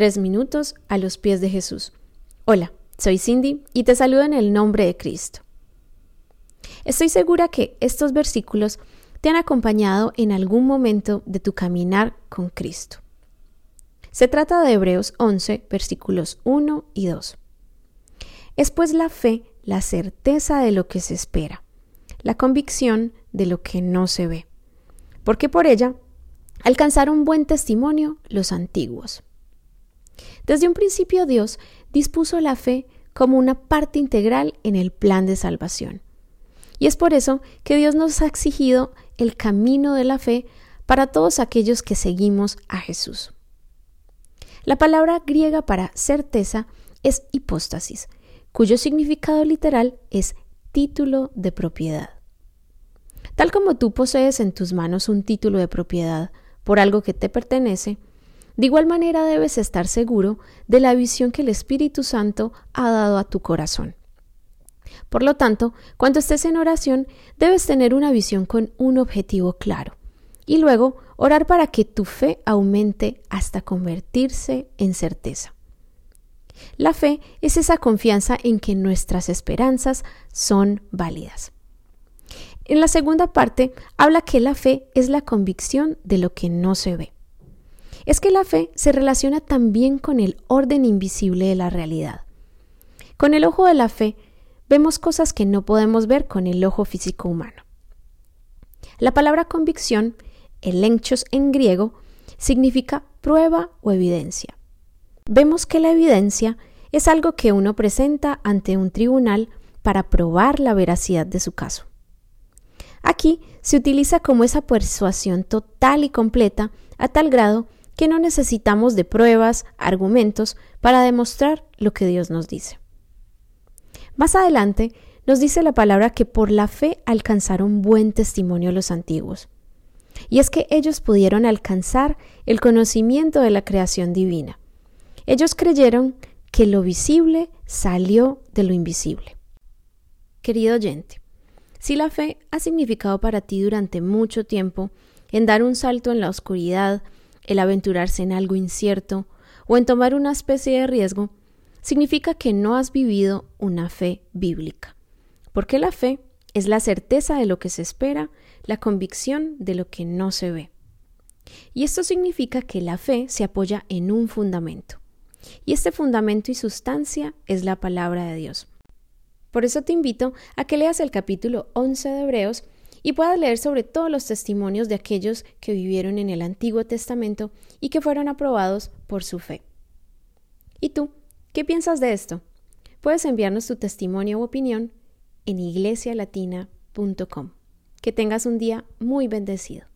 Tres minutos a los pies de Jesús. Hola, soy Cindy y te saludo en el nombre de Cristo. Estoy segura que estos versículos te han acompañado en algún momento de tu caminar con Cristo. Se trata de Hebreos 11, versículos 1 y 2. Es pues la fe la certeza de lo que se espera, la convicción de lo que no se ve, porque por ella alcanzaron buen testimonio los antiguos. Desde un principio Dios dispuso la fe como una parte integral en el plan de salvación. Y es por eso que Dios nos ha exigido el camino de la fe para todos aquellos que seguimos a Jesús. La palabra griega para certeza es hipóstasis, cuyo significado literal es título de propiedad. Tal como tú posees en tus manos un título de propiedad por algo que te pertenece, de igual manera debes estar seguro de la visión que el Espíritu Santo ha dado a tu corazón. Por lo tanto, cuando estés en oración, debes tener una visión con un objetivo claro y luego orar para que tu fe aumente hasta convertirse en certeza. La fe es esa confianza en que nuestras esperanzas son válidas. En la segunda parte habla que la fe es la convicción de lo que no se ve. Es que la fe se relaciona también con el orden invisible de la realidad. Con el ojo de la fe vemos cosas que no podemos ver con el ojo físico humano. La palabra convicción, el enchos en griego, significa prueba o evidencia vemos que la evidencia es algo que uno presenta ante un tribunal para probar la veracidad de su caso. Aquí se utiliza como esa persuasión total y completa a tal grado que no necesitamos de pruebas, argumentos para demostrar lo que Dios nos dice. Más adelante nos dice la palabra que por la fe alcanzaron buen testimonio los antiguos. Y es que ellos pudieron alcanzar el conocimiento de la creación divina. Ellos creyeron que lo visible salió de lo invisible. Querido oyente, si la fe ha significado para ti durante mucho tiempo en dar un salto en la oscuridad, el aventurarse en algo incierto o en tomar una especie de riesgo, significa que no has vivido una fe bíblica. Porque la fe es la certeza de lo que se espera, la convicción de lo que no se ve. Y esto significa que la fe se apoya en un fundamento. Y este fundamento y sustancia es la palabra de Dios. Por eso te invito a que leas el capítulo 11 de Hebreos y puedas leer sobre todos los testimonios de aquellos que vivieron en el Antiguo Testamento y que fueron aprobados por su fe. ¿Y tú? ¿Qué piensas de esto? Puedes enviarnos tu testimonio u opinión en iglesialatina.com. Que tengas un día muy bendecido.